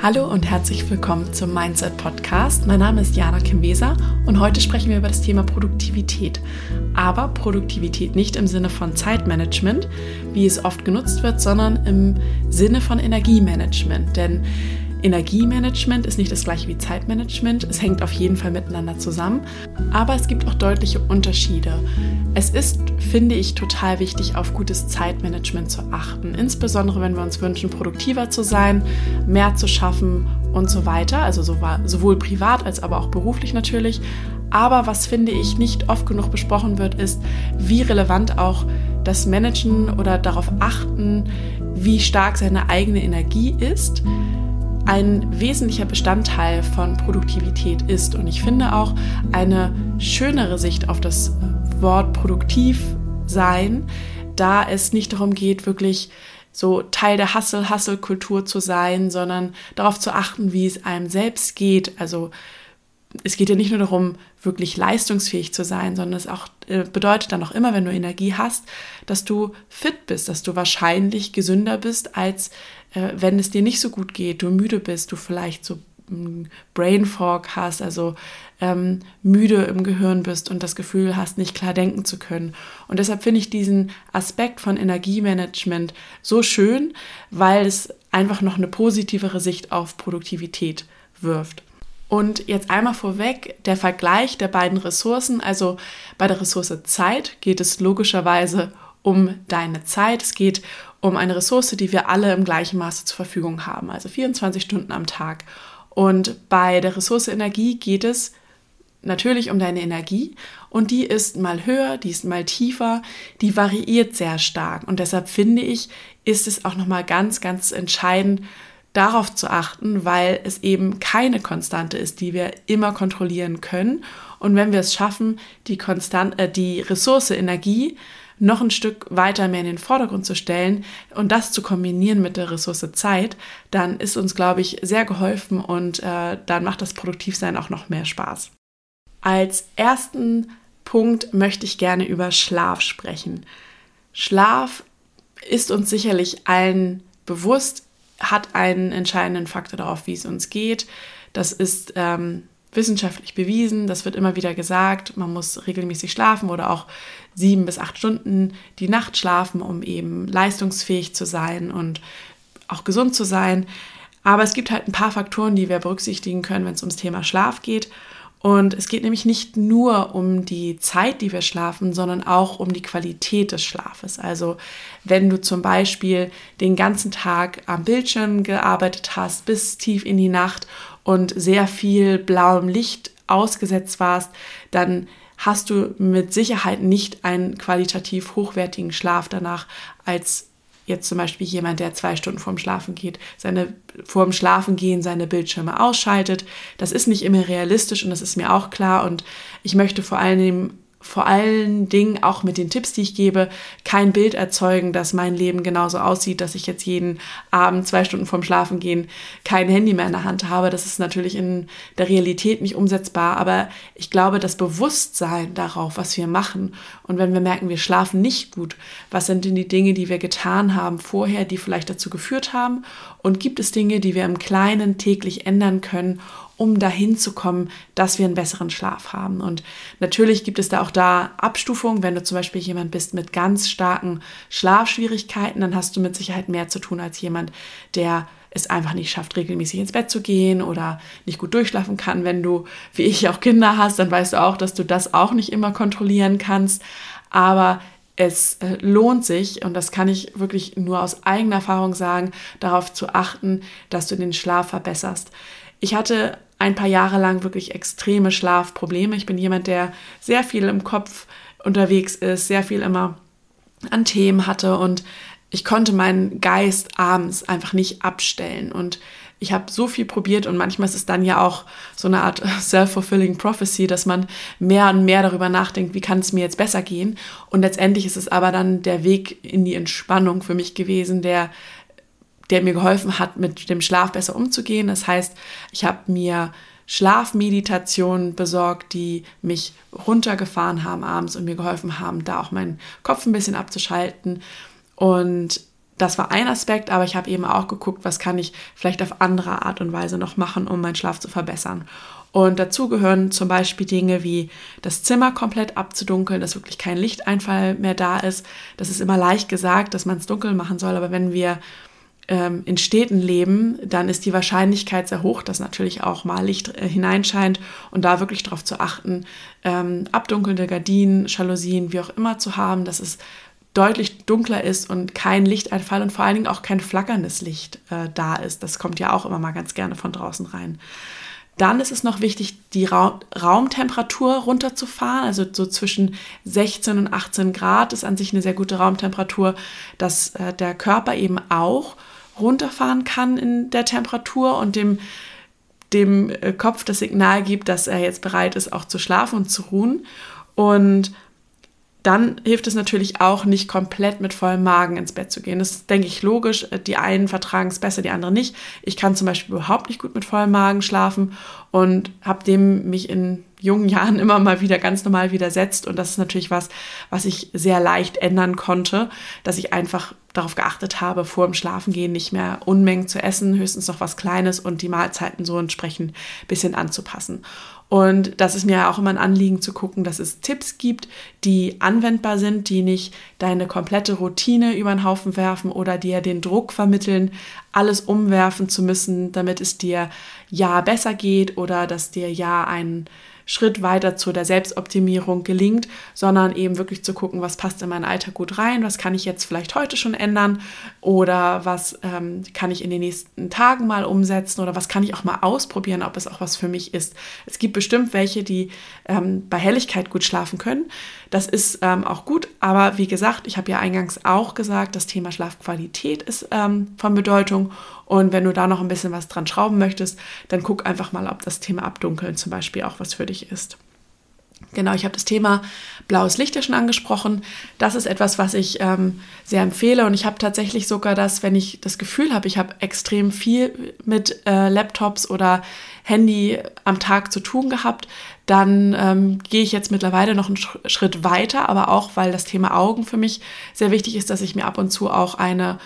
Hallo und herzlich willkommen zum Mindset Podcast. Mein Name ist Jana Kimweser und heute sprechen wir über das Thema Produktivität. Aber Produktivität nicht im Sinne von Zeitmanagement, wie es oft genutzt wird, sondern im Sinne von Energiemanagement. Denn Energiemanagement ist nicht das gleiche wie Zeitmanagement. Es hängt auf jeden Fall miteinander zusammen. Aber es gibt auch deutliche Unterschiede. Es ist, finde ich, total wichtig, auf gutes Zeitmanagement zu achten. Insbesondere, wenn wir uns wünschen, produktiver zu sein, mehr zu schaffen und so weiter. Also sowohl privat als aber auch beruflich natürlich. Aber was, finde ich, nicht oft genug besprochen wird, ist, wie relevant auch das Managen oder darauf achten, wie stark seine eigene Energie ist ein wesentlicher Bestandteil von Produktivität ist. Und ich finde auch eine schönere Sicht auf das Wort produktiv sein, da es nicht darum geht, wirklich so Teil der Hustle-Hustle-Kultur zu sein, sondern darauf zu achten, wie es einem selbst geht. Also es geht ja nicht nur darum, wirklich leistungsfähig zu sein, sondern es auch äh, bedeutet dann auch immer, wenn du Energie hast, dass du fit bist, dass du wahrscheinlich gesünder bist, als äh, wenn es dir nicht so gut geht, du müde bist, du vielleicht so mm, Brain Fog hast, also ähm, müde im Gehirn bist und das Gefühl hast, nicht klar denken zu können. Und deshalb finde ich diesen Aspekt von Energiemanagement so schön, weil es einfach noch eine positivere Sicht auf Produktivität wirft. Und jetzt einmal vorweg der Vergleich der beiden Ressourcen. Also bei der Ressource Zeit geht es logischerweise um deine Zeit. Es geht um eine Ressource, die wir alle im gleichen Maße zur Verfügung haben, also 24 Stunden am Tag. Und bei der Ressource Energie geht es natürlich um deine Energie und die ist mal höher, die ist mal tiefer, die variiert sehr stark und deshalb finde ich, ist es auch noch mal ganz ganz entscheidend darauf zu achten, weil es eben keine Konstante ist, die wir immer kontrollieren können. Und wenn wir es schaffen, die, Konstant äh, die Ressource Energie noch ein Stück weiter mehr in den Vordergrund zu stellen und das zu kombinieren mit der Ressource Zeit, dann ist uns, glaube ich, sehr geholfen und äh, dann macht das Produktivsein auch noch mehr Spaß. Als ersten Punkt möchte ich gerne über Schlaf sprechen. Schlaf ist uns sicherlich allen bewusst, hat einen entscheidenden Faktor darauf, wie es uns geht. Das ist ähm, wissenschaftlich bewiesen, das wird immer wieder gesagt, man muss regelmäßig schlafen oder auch sieben bis acht Stunden die Nacht schlafen, um eben leistungsfähig zu sein und auch gesund zu sein. Aber es gibt halt ein paar Faktoren, die wir berücksichtigen können, wenn es ums Thema Schlaf geht. Und es geht nämlich nicht nur um die Zeit, die wir schlafen, sondern auch um die Qualität des Schlafes. Also wenn du zum Beispiel den ganzen Tag am Bildschirm gearbeitet hast, bis tief in die Nacht und sehr viel blauem Licht ausgesetzt warst, dann hast du mit Sicherheit nicht einen qualitativ hochwertigen Schlaf danach als jetzt zum Beispiel jemand, der zwei Stunden vorm Schlafen geht, seine vorm Schlafen gehen seine Bildschirme ausschaltet. Das ist nicht immer realistisch und das ist mir auch klar. Und ich möchte vor allem vor allen Dingen auch mit den Tipps, die ich gebe, kein Bild erzeugen, dass mein Leben genauso aussieht, dass ich jetzt jeden Abend zwei Stunden vorm Schlafengehen kein Handy mehr in der Hand habe. Das ist natürlich in der Realität nicht umsetzbar, aber ich glaube, das Bewusstsein darauf, was wir machen und wenn wir merken, wir schlafen nicht gut, was sind denn die Dinge, die wir getan haben vorher, die vielleicht dazu geführt haben und gibt es Dinge, die wir im Kleinen täglich ändern können, um dahin zu kommen, dass wir einen besseren Schlaf haben. Und natürlich gibt es da auch da Abstufungen. Wenn du zum Beispiel jemand bist mit ganz starken Schlafschwierigkeiten, dann hast du mit Sicherheit mehr zu tun als jemand, der es einfach nicht schafft, regelmäßig ins Bett zu gehen oder nicht gut durchschlafen kann. Wenn du, wie ich, auch Kinder hast, dann weißt du auch, dass du das auch nicht immer kontrollieren kannst. Aber es äh, lohnt sich, und das kann ich wirklich nur aus eigener Erfahrung sagen, darauf zu achten, dass du den Schlaf verbesserst. Ich hatte ein paar Jahre lang wirklich extreme Schlafprobleme. Ich bin jemand, der sehr viel im Kopf unterwegs ist, sehr viel immer an Themen hatte und ich konnte meinen Geist abends einfach nicht abstellen und ich habe so viel probiert und manchmal ist es dann ja auch so eine Art self-fulfilling prophecy, dass man mehr und mehr darüber nachdenkt, wie kann es mir jetzt besser gehen. Und letztendlich ist es aber dann der Weg in die Entspannung für mich gewesen, der der mir geholfen hat, mit dem Schlaf besser umzugehen. Das heißt, ich habe mir Schlafmeditationen besorgt, die mich runtergefahren haben abends und mir geholfen haben, da auch meinen Kopf ein bisschen abzuschalten. Und das war ein Aspekt, aber ich habe eben auch geguckt, was kann ich vielleicht auf andere Art und Weise noch machen, um meinen Schlaf zu verbessern. Und dazu gehören zum Beispiel Dinge wie das Zimmer komplett abzudunkeln, dass wirklich kein Lichteinfall mehr da ist. Das ist immer leicht gesagt, dass man es dunkel machen soll, aber wenn wir ähm, in Städten leben, dann ist die Wahrscheinlichkeit sehr hoch, dass natürlich auch mal Licht äh, hineinscheint und da wirklich darauf zu achten, ähm, abdunkelnde Gardinen, Jalousien, wie auch immer zu haben, dass es deutlich dunkler ist und kein Lichteinfall und vor allen Dingen auch kein flackerndes Licht äh, da ist. Das kommt ja auch immer mal ganz gerne von draußen rein. Dann ist es noch wichtig, die Ra Raumtemperatur runterzufahren. Also so zwischen 16 und 18 Grad ist an sich eine sehr gute Raumtemperatur, dass äh, der Körper eben auch runterfahren kann in der Temperatur und dem, dem äh, Kopf das Signal gibt, dass er jetzt bereit ist, auch zu schlafen und zu ruhen. Und dann hilft es natürlich auch nicht komplett mit vollem Magen ins Bett zu gehen. Das ist, denke ich, logisch. Die einen vertragen es besser, die anderen nicht. Ich kann zum Beispiel überhaupt nicht gut mit vollem Magen schlafen und habe dem mich in jungen Jahren immer mal wieder ganz normal widersetzt. Und das ist natürlich was, was ich sehr leicht ändern konnte, dass ich einfach darauf geachtet habe, vor dem Schlafengehen nicht mehr Unmengen zu essen, höchstens noch was Kleines und die Mahlzeiten so entsprechend ein bisschen anzupassen. Und das ist mir auch immer ein Anliegen zu gucken, dass es Tipps gibt, die anwendbar sind, die nicht deine komplette Routine über den Haufen werfen oder dir den Druck vermitteln, alles umwerfen zu müssen, damit es dir ja besser geht oder dass dir ja ein Schritt weiter zu der Selbstoptimierung gelingt, sondern eben wirklich zu gucken, was passt in meinen Alltag gut rein, was kann ich jetzt vielleicht heute schon ändern oder was ähm, kann ich in den nächsten Tagen mal umsetzen oder was kann ich auch mal ausprobieren, ob es auch was für mich ist. Es gibt bestimmt welche, die ähm, bei Helligkeit gut schlafen können. Das ist ähm, auch gut, aber wie gesagt, ich habe ja eingangs auch gesagt, das Thema Schlafqualität ist ähm, von Bedeutung und wenn du da noch ein bisschen was dran schrauben möchtest, dann guck einfach mal, ob das Thema Abdunkeln zum Beispiel auch was für dich ist. Genau, ich habe das Thema blaues Licht ja schon angesprochen. Das ist etwas, was ich ähm, sehr empfehle. Und ich habe tatsächlich sogar das, wenn ich das Gefühl habe, ich habe extrem viel mit äh, Laptops oder Handy am Tag zu tun gehabt, dann ähm, gehe ich jetzt mittlerweile noch einen Schritt weiter, aber auch, weil das Thema Augen für mich sehr wichtig ist, dass ich mir ab und zu auch eine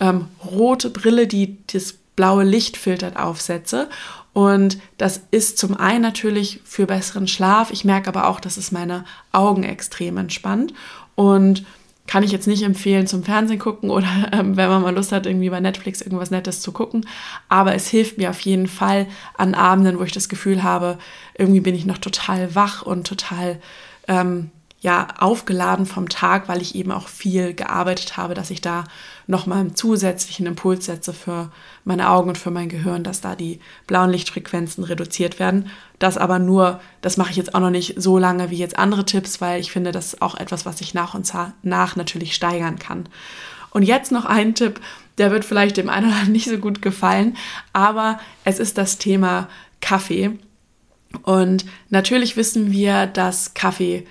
ähm, rote Brille, die das blaue Licht filtert, aufsetze. Und das ist zum einen natürlich für besseren Schlaf. Ich merke aber auch, dass es meine Augen extrem entspannt. Und kann ich jetzt nicht empfehlen zum Fernsehen gucken oder ähm, wenn man mal Lust hat, irgendwie bei Netflix irgendwas Nettes zu gucken. Aber es hilft mir auf jeden Fall an Abenden, wo ich das Gefühl habe, irgendwie bin ich noch total wach und total ähm, ja aufgeladen vom Tag, weil ich eben auch viel gearbeitet habe, dass ich da nochmal einen zusätzlichen Impuls setze für meine Augen und für mein Gehirn, dass da die blauen Lichtfrequenzen reduziert werden. Das aber nur, das mache ich jetzt auch noch nicht so lange wie jetzt andere Tipps, weil ich finde, das ist auch etwas, was ich nach und nach natürlich steigern kann. Und jetzt noch ein Tipp, der wird vielleicht dem einen oder anderen nicht so gut gefallen, aber es ist das Thema Kaffee. Und natürlich wissen wir, dass Kaffee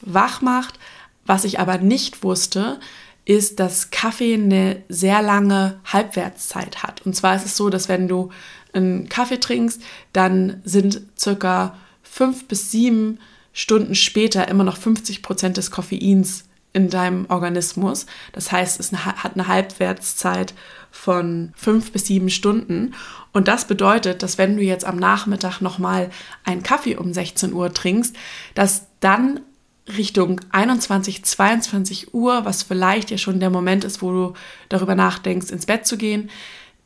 wach macht. Was ich aber nicht wusste, ist, dass Kaffee eine sehr lange Halbwertszeit hat. Und zwar ist es so, dass wenn du einen Kaffee trinkst, dann sind circa fünf bis sieben Stunden später immer noch 50 Prozent des Koffeins in deinem Organismus. Das heißt, es hat eine Halbwertszeit von fünf bis sieben Stunden. Und das bedeutet, dass wenn du jetzt am Nachmittag nochmal einen Kaffee um 16 Uhr trinkst, dass dann Richtung 21, 22 Uhr, was vielleicht ja schon der Moment ist, wo du darüber nachdenkst, ins Bett zu gehen,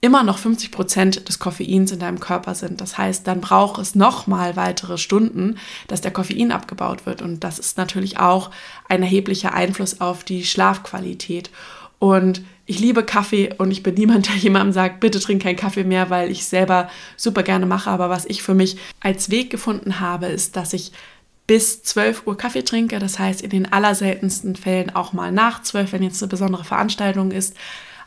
immer noch 50 Prozent des Koffeins in deinem Körper sind. Das heißt, dann braucht es nochmal weitere Stunden, dass der Koffein abgebaut wird. Und das ist natürlich auch ein erheblicher Einfluss auf die Schlafqualität. Und ich liebe Kaffee und ich bin niemand, der jemandem sagt, bitte trink keinen Kaffee mehr, weil ich selber super gerne mache. Aber was ich für mich als Weg gefunden habe, ist, dass ich bis 12 Uhr Kaffee trinke. Das heißt, in den allerseltensten Fällen auch mal nach 12, wenn jetzt eine besondere Veranstaltung ist.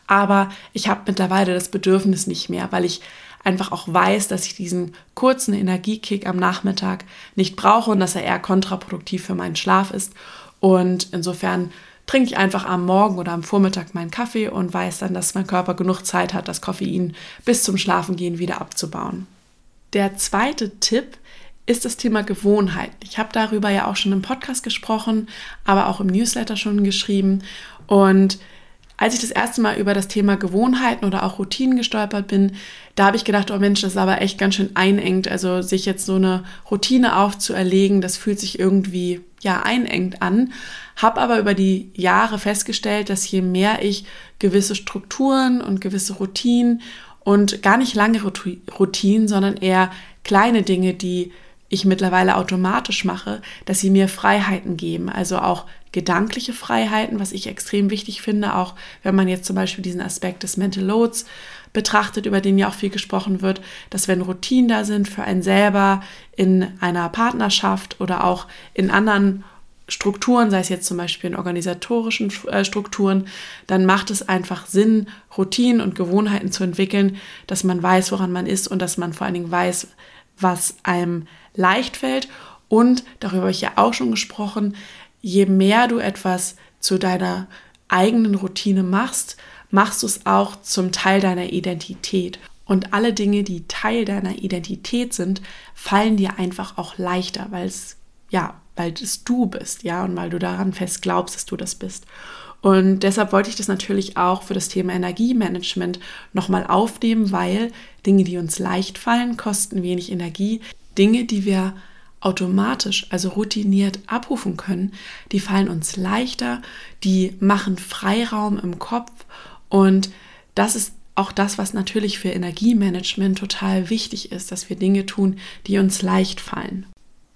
Aber ich habe mittlerweile das Bedürfnis nicht mehr, weil ich einfach auch weiß, dass ich diesen kurzen Energiekick am Nachmittag nicht brauche und dass er eher kontraproduktiv für meinen Schlaf ist. Und insofern trinke ich einfach am Morgen oder am Vormittag meinen Kaffee und weiß dann, dass mein Körper genug Zeit hat, das Koffein bis zum Schlafengehen wieder abzubauen. Der zweite Tipp ist das Thema Gewohnheit. Ich habe darüber ja auch schon im Podcast gesprochen, aber auch im Newsletter schon geschrieben. Und Als ich das erste Mal über das Thema Gewohnheiten oder auch Routinen gestolpert bin, da habe ich gedacht, oh Mensch, das ist aber echt ganz schön einengt. Also sich jetzt so eine Routine aufzuerlegen, das fühlt sich irgendwie ja einengt an. Habe aber über die Jahre festgestellt, dass je mehr ich gewisse Strukturen und gewisse Routinen und gar nicht lange Routinen, sondern eher kleine Dinge, die ich mittlerweile automatisch mache, dass sie mir Freiheiten geben. Also auch gedankliche Freiheiten, was ich extrem wichtig finde, auch wenn man jetzt zum Beispiel diesen Aspekt des Mental Loads betrachtet, über den ja auch viel gesprochen wird, dass wenn Routinen da sind für einen selber in einer Partnerschaft oder auch in anderen Strukturen, sei es jetzt zum Beispiel in organisatorischen äh, Strukturen, dann macht es einfach Sinn, Routinen und Gewohnheiten zu entwickeln, dass man weiß, woran man ist und dass man vor allen Dingen weiß, was einem leicht fällt. Und darüber habe ich ja auch schon gesprochen, je mehr du etwas zu deiner eigenen Routine machst, machst du es auch zum Teil deiner Identität. Und alle Dinge, die Teil deiner Identität sind, fallen dir einfach auch leichter, weil es, ja, weil es du bist, ja, und weil du daran fest glaubst, dass du das bist. Und deshalb wollte ich das natürlich auch für das Thema Energiemanagement nochmal aufnehmen, weil Dinge, die uns leicht fallen, kosten wenig Energie. Dinge, die wir automatisch, also routiniert abrufen können, die fallen uns leichter, die machen Freiraum im Kopf und das ist auch das, was natürlich für Energiemanagement total wichtig ist, dass wir Dinge tun, die uns leicht fallen.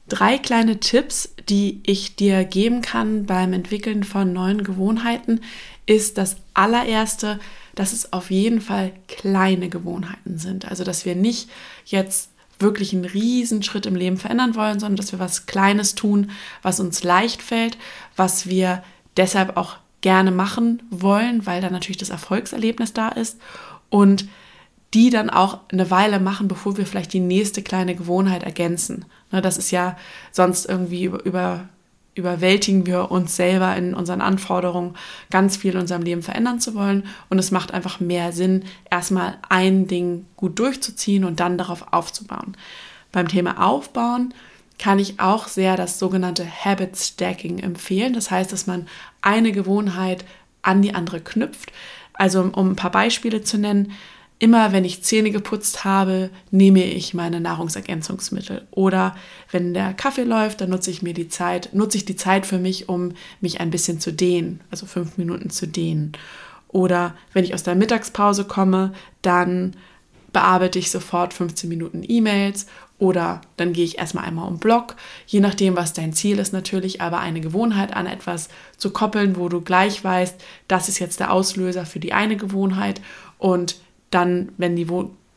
Drei kleine Tipps, die ich dir geben kann beim Entwickeln von neuen Gewohnheiten, ist das allererste, dass es auf jeden Fall kleine Gewohnheiten sind. Also, dass wir nicht jetzt wirklich einen riesen Schritt im Leben verändern wollen, sondern dass wir was Kleines tun, was uns leicht fällt, was wir deshalb auch gerne machen wollen, weil da natürlich das Erfolgserlebnis da ist und die dann auch eine Weile machen, bevor wir vielleicht die nächste kleine Gewohnheit ergänzen. Ne, das ist ja sonst irgendwie über, über überwältigen wir uns selber in unseren Anforderungen, ganz viel in unserem Leben verändern zu wollen. Und es macht einfach mehr Sinn, erstmal ein Ding gut durchzuziehen und dann darauf aufzubauen. Beim Thema Aufbauen kann ich auch sehr das sogenannte Habit Stacking empfehlen. Das heißt, dass man eine Gewohnheit an die andere knüpft. Also um ein paar Beispiele zu nennen, Immer wenn ich Zähne geputzt habe, nehme ich meine Nahrungsergänzungsmittel. Oder wenn der Kaffee läuft, dann nutze ich mir die Zeit, nutze ich die Zeit für mich, um mich ein bisschen zu dehnen, also fünf Minuten zu dehnen. Oder wenn ich aus der Mittagspause komme, dann bearbeite ich sofort 15 Minuten E-Mails oder dann gehe ich erstmal einmal um Block, je nachdem, was dein Ziel ist natürlich, aber eine Gewohnheit an etwas zu koppeln, wo du gleich weißt, das ist jetzt der Auslöser für die eine Gewohnheit und dann, wenn die,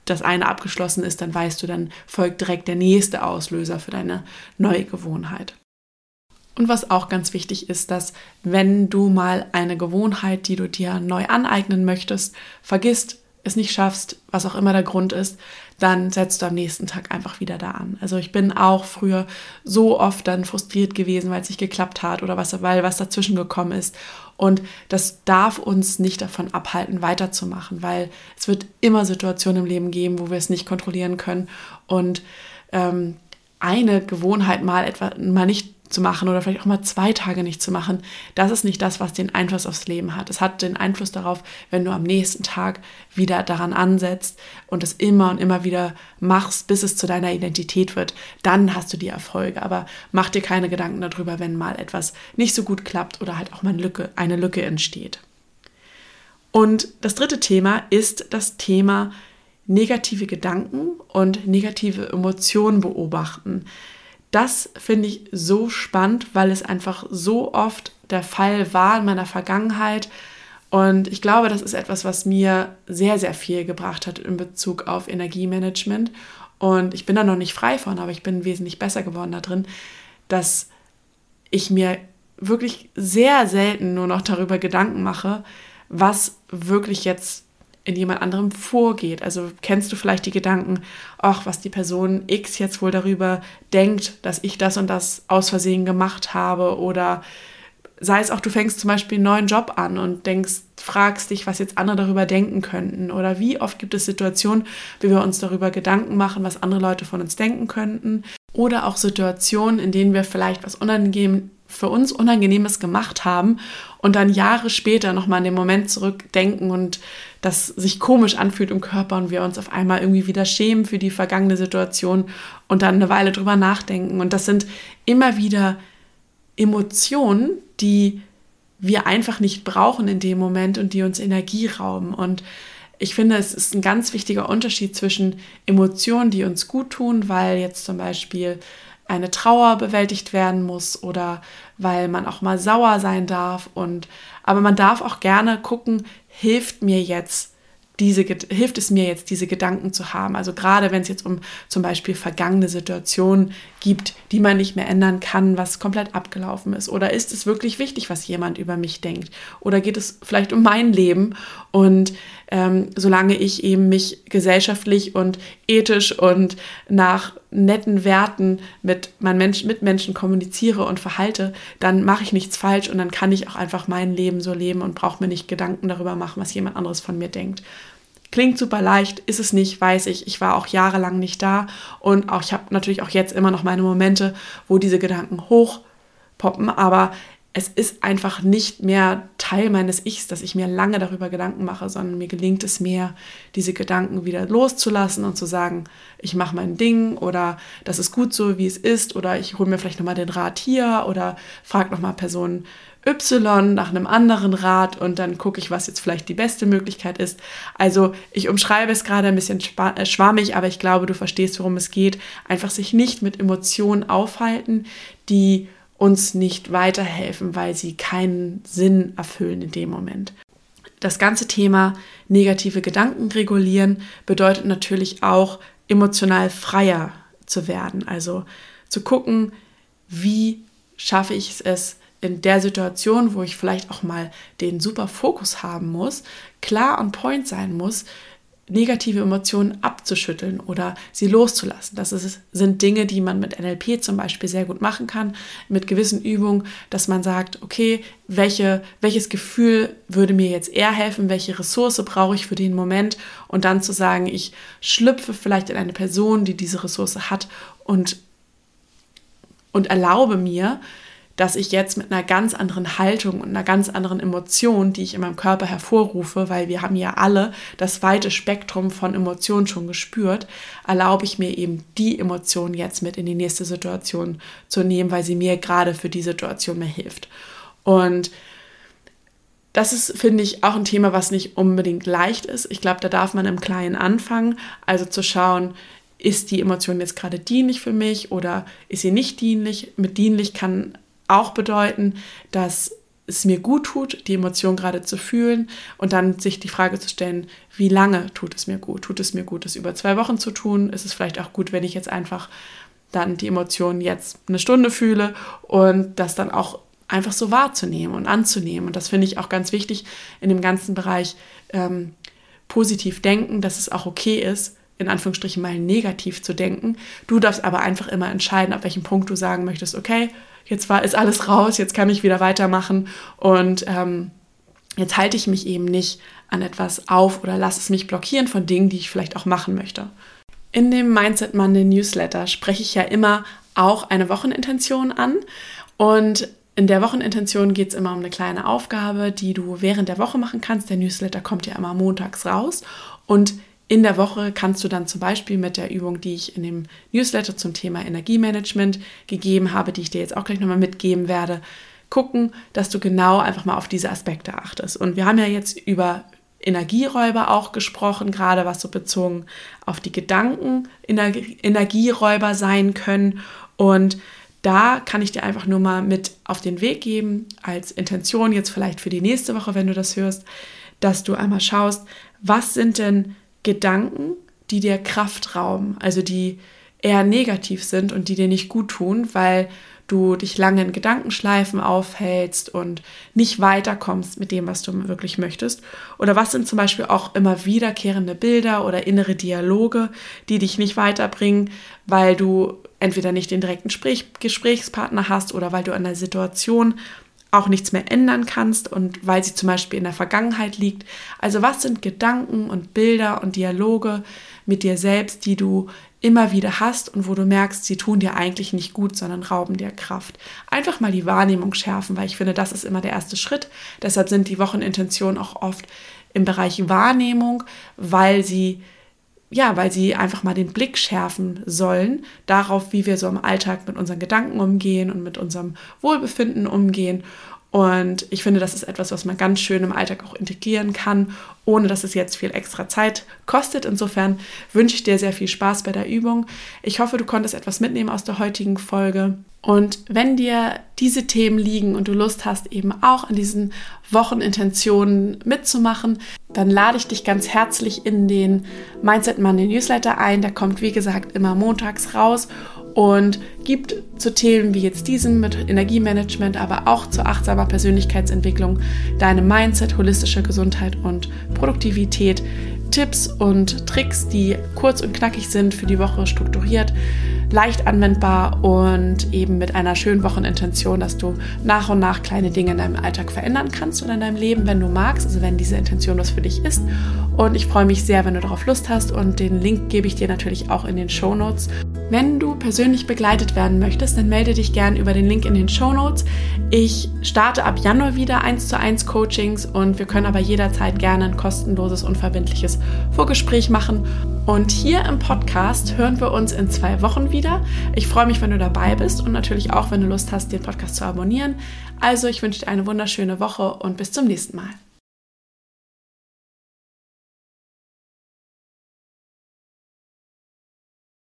das eine abgeschlossen ist, dann weißt du, dann folgt direkt der nächste Auslöser für deine neue Gewohnheit. Und was auch ganz wichtig ist, dass wenn du mal eine Gewohnheit, die du dir neu aneignen möchtest, vergisst, es nicht schaffst, was auch immer der Grund ist, dann setzt du am nächsten Tag einfach wieder da an. Also ich bin auch früher so oft dann frustriert gewesen, weil es nicht geklappt hat oder was, weil was dazwischen gekommen ist. Und das darf uns nicht davon abhalten, weiterzumachen, weil es wird immer Situationen im Leben geben, wo wir es nicht kontrollieren können. Und ähm, eine Gewohnheit mal etwa mal nicht zu machen oder vielleicht auch mal zwei Tage nicht zu machen, das ist nicht das, was den Einfluss aufs Leben hat. Es hat den Einfluss darauf, wenn du am nächsten Tag wieder daran ansetzt und es immer und immer wieder machst, bis es zu deiner Identität wird. Dann hast du die Erfolge. Aber mach dir keine Gedanken darüber, wenn mal etwas nicht so gut klappt oder halt auch mal eine Lücke, eine Lücke entsteht. Und das dritte Thema ist das Thema negative Gedanken und negative Emotionen beobachten. Das finde ich so spannend, weil es einfach so oft der Fall war in meiner Vergangenheit. Und ich glaube, das ist etwas, was mir sehr, sehr viel gebracht hat in Bezug auf Energiemanagement. Und ich bin da noch nicht frei von, aber ich bin wesentlich besser geworden da drin, dass ich mir wirklich sehr selten nur noch darüber Gedanken mache, was wirklich jetzt in jemand anderem vorgeht. Also kennst du vielleicht die Gedanken, ach, was die Person X jetzt wohl darüber denkt, dass ich das und das aus Versehen gemacht habe oder sei es auch, du fängst zum Beispiel einen neuen Job an und denkst, fragst dich, was jetzt andere darüber denken könnten. Oder wie oft gibt es Situationen, wie wir uns darüber Gedanken machen, was andere Leute von uns denken könnten. Oder auch Situationen, in denen wir vielleicht was unangenehm, für uns Unangenehmes gemacht haben und dann Jahre später nochmal an den Moment zurückdenken und das sich komisch anfühlt im Körper und wir uns auf einmal irgendwie wieder schämen für die vergangene Situation und dann eine Weile drüber nachdenken. Und das sind immer wieder Emotionen, die wir einfach nicht brauchen in dem Moment und die uns Energie rauben. Und ich finde, es ist ein ganz wichtiger Unterschied zwischen Emotionen, die uns gut tun, weil jetzt zum Beispiel eine Trauer bewältigt werden muss oder weil man auch mal sauer sein darf und aber man darf auch gerne gucken, hilft mir jetzt diese, hilft es mir jetzt, diese Gedanken zu haben. Also gerade wenn es jetzt um zum Beispiel vergangene Situationen gibt, die man nicht mehr ändern kann, was komplett abgelaufen ist. Oder ist es wirklich wichtig, was jemand über mich denkt? Oder geht es vielleicht um mein Leben? Und ähm, solange ich eben mich gesellschaftlich und ethisch und nach netten Werten mit meinen Mensch, Mitmenschen kommuniziere und verhalte, dann mache ich nichts falsch und dann kann ich auch einfach mein Leben so leben und brauche mir nicht Gedanken darüber machen, was jemand anderes von mir denkt. Klingt super leicht, ist es nicht, weiß ich. Ich war auch jahrelang nicht da und auch ich habe natürlich auch jetzt immer noch meine Momente, wo diese Gedanken hochpoppen, aber es ist einfach nicht mehr Teil meines Ichs, dass ich mir lange darüber Gedanken mache, sondern mir gelingt es mehr, diese Gedanken wieder loszulassen und zu sagen, ich mache mein Ding oder das ist gut so, wie es ist oder ich hole mir vielleicht nochmal den Rat hier oder frage nochmal Person Y nach einem anderen Rat und dann gucke ich, was jetzt vielleicht die beste Möglichkeit ist. Also ich umschreibe es gerade ein bisschen äh, schwammig, aber ich glaube, du verstehst, worum es geht. Einfach sich nicht mit Emotionen aufhalten, die uns nicht weiterhelfen, weil sie keinen Sinn erfüllen in dem Moment. Das ganze Thema negative Gedanken regulieren bedeutet natürlich auch emotional freier zu werden. Also zu gucken, wie schaffe ich es in der Situation, wo ich vielleicht auch mal den super Fokus haben muss, klar on point sein muss, negative Emotionen abzuschütteln oder sie loszulassen. Das ist, sind Dinge, die man mit NLP zum Beispiel sehr gut machen kann, mit gewissen Übungen, dass man sagt, okay, welche, welches Gefühl würde mir jetzt eher helfen, welche Ressource brauche ich für den Moment und dann zu sagen, ich schlüpfe vielleicht in eine Person, die diese Ressource hat und, und erlaube mir, dass ich jetzt mit einer ganz anderen Haltung und einer ganz anderen Emotion, die ich in meinem Körper hervorrufe, weil wir haben ja alle das weite Spektrum von Emotionen schon gespürt, erlaube ich mir eben die Emotion jetzt mit in die nächste Situation zu nehmen, weil sie mir gerade für die Situation mehr hilft. Und das ist, finde ich, auch ein Thema, was nicht unbedingt leicht ist. Ich glaube, da darf man im Kleinen anfangen, also zu schauen, ist die Emotion jetzt gerade dienlich für mich oder ist sie nicht dienlich? Mit dienlich kann auch bedeuten, dass es mir gut tut, die Emotion gerade zu fühlen und dann sich die Frage zu stellen, wie lange tut es mir gut? Tut es mir gut, das über zwei Wochen zu tun? Ist es vielleicht auch gut, wenn ich jetzt einfach dann die Emotionen jetzt eine Stunde fühle und das dann auch einfach so wahrzunehmen und anzunehmen. Und das finde ich auch ganz wichtig in dem ganzen Bereich ähm, positiv denken, dass es auch okay ist, in Anführungsstrichen mal negativ zu denken. Du darfst aber einfach immer entscheiden, ab welchem Punkt du sagen möchtest, okay, jetzt war, ist alles raus, jetzt kann ich wieder weitermachen und ähm, jetzt halte ich mich eben nicht an etwas auf oder lasse es mich blockieren von Dingen, die ich vielleicht auch machen möchte. In dem Mindset Monday Newsletter spreche ich ja immer auch eine Wochenintention an und in der Wochenintention geht es immer um eine kleine Aufgabe, die du während der Woche machen kannst. Der Newsletter kommt ja immer montags raus und in der Woche kannst du dann zum Beispiel mit der Übung, die ich in dem Newsletter zum Thema Energiemanagement gegeben habe, die ich dir jetzt auch gleich nochmal mitgeben werde, gucken, dass du genau einfach mal auf diese Aspekte achtest. Und wir haben ja jetzt über Energieräuber auch gesprochen, gerade was so bezogen auf die Gedanken Energieräuber sein können. Und da kann ich dir einfach nur mal mit auf den Weg geben, als Intention jetzt vielleicht für die nächste Woche, wenn du das hörst, dass du einmal schaust, was sind denn Gedanken, die dir Kraft rauben, also die eher negativ sind und die dir nicht gut tun, weil du dich lange in Gedankenschleifen aufhältst und nicht weiterkommst mit dem, was du wirklich möchtest? Oder was sind zum Beispiel auch immer wiederkehrende Bilder oder innere Dialoge, die dich nicht weiterbringen, weil du entweder nicht den direkten Gesprächspartner hast oder weil du an der Situation auch nichts mehr ändern kannst und weil sie zum Beispiel in der Vergangenheit liegt. Also was sind Gedanken und Bilder und Dialoge mit dir selbst, die du immer wieder hast und wo du merkst, sie tun dir eigentlich nicht gut, sondern rauben dir Kraft. Einfach mal die Wahrnehmung schärfen, weil ich finde, das ist immer der erste Schritt. Deshalb sind die Wochenintentionen auch oft im Bereich Wahrnehmung, weil sie ja, weil sie einfach mal den Blick schärfen sollen darauf, wie wir so im Alltag mit unseren Gedanken umgehen und mit unserem Wohlbefinden umgehen. Und ich finde, das ist etwas, was man ganz schön im Alltag auch integrieren kann, ohne dass es jetzt viel extra Zeit kostet. Insofern wünsche ich dir sehr viel Spaß bei der Übung. Ich hoffe, du konntest etwas mitnehmen aus der heutigen Folge. Und wenn dir diese Themen liegen und du Lust hast, eben auch an diesen Wochenintentionen mitzumachen, dann lade ich dich ganz herzlich in den Mindset Monday Newsletter ein. Der kommt, wie gesagt, immer montags raus und gibt zu Themen wie jetzt diesem mit Energiemanagement, aber auch zu achtsamer Persönlichkeitsentwicklung, deinem Mindset, holistischer Gesundheit und Produktivität Tipps und Tricks, die kurz und knackig sind, für die Woche strukturiert, leicht anwendbar und eben mit einer schönen Wochenintention, dass du nach und nach kleine Dinge in deinem Alltag verändern kannst oder in deinem Leben, wenn du magst, also wenn diese Intention was für dich ist. Und ich freue mich sehr, wenn du darauf Lust hast und den Link gebe ich dir natürlich auch in den Show Notes. Wenn du persönlich begleitet werden möchtest, dann melde dich gern über den Link in den Show Notes. Ich starte ab Januar wieder 1 zu 1 Coachings und wir können aber jederzeit gerne ein kostenloses, unverbindliches Vorgespräch machen. Und hier im Podcast hören wir uns in zwei Wochen wieder. Ich freue mich, wenn du dabei bist und natürlich auch, wenn du Lust hast, den Podcast zu abonnieren. Also ich wünsche dir eine wunderschöne Woche und bis zum nächsten Mal.